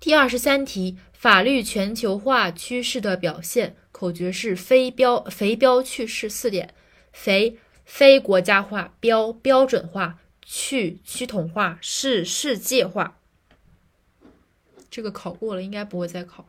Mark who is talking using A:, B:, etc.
A: 第二十三题，法律全球化趋势的表现，口诀是“非标肥标去势四点”：肥非国家化，标标准化，去趋同化，是世界化。这个考过了，应该不会再考。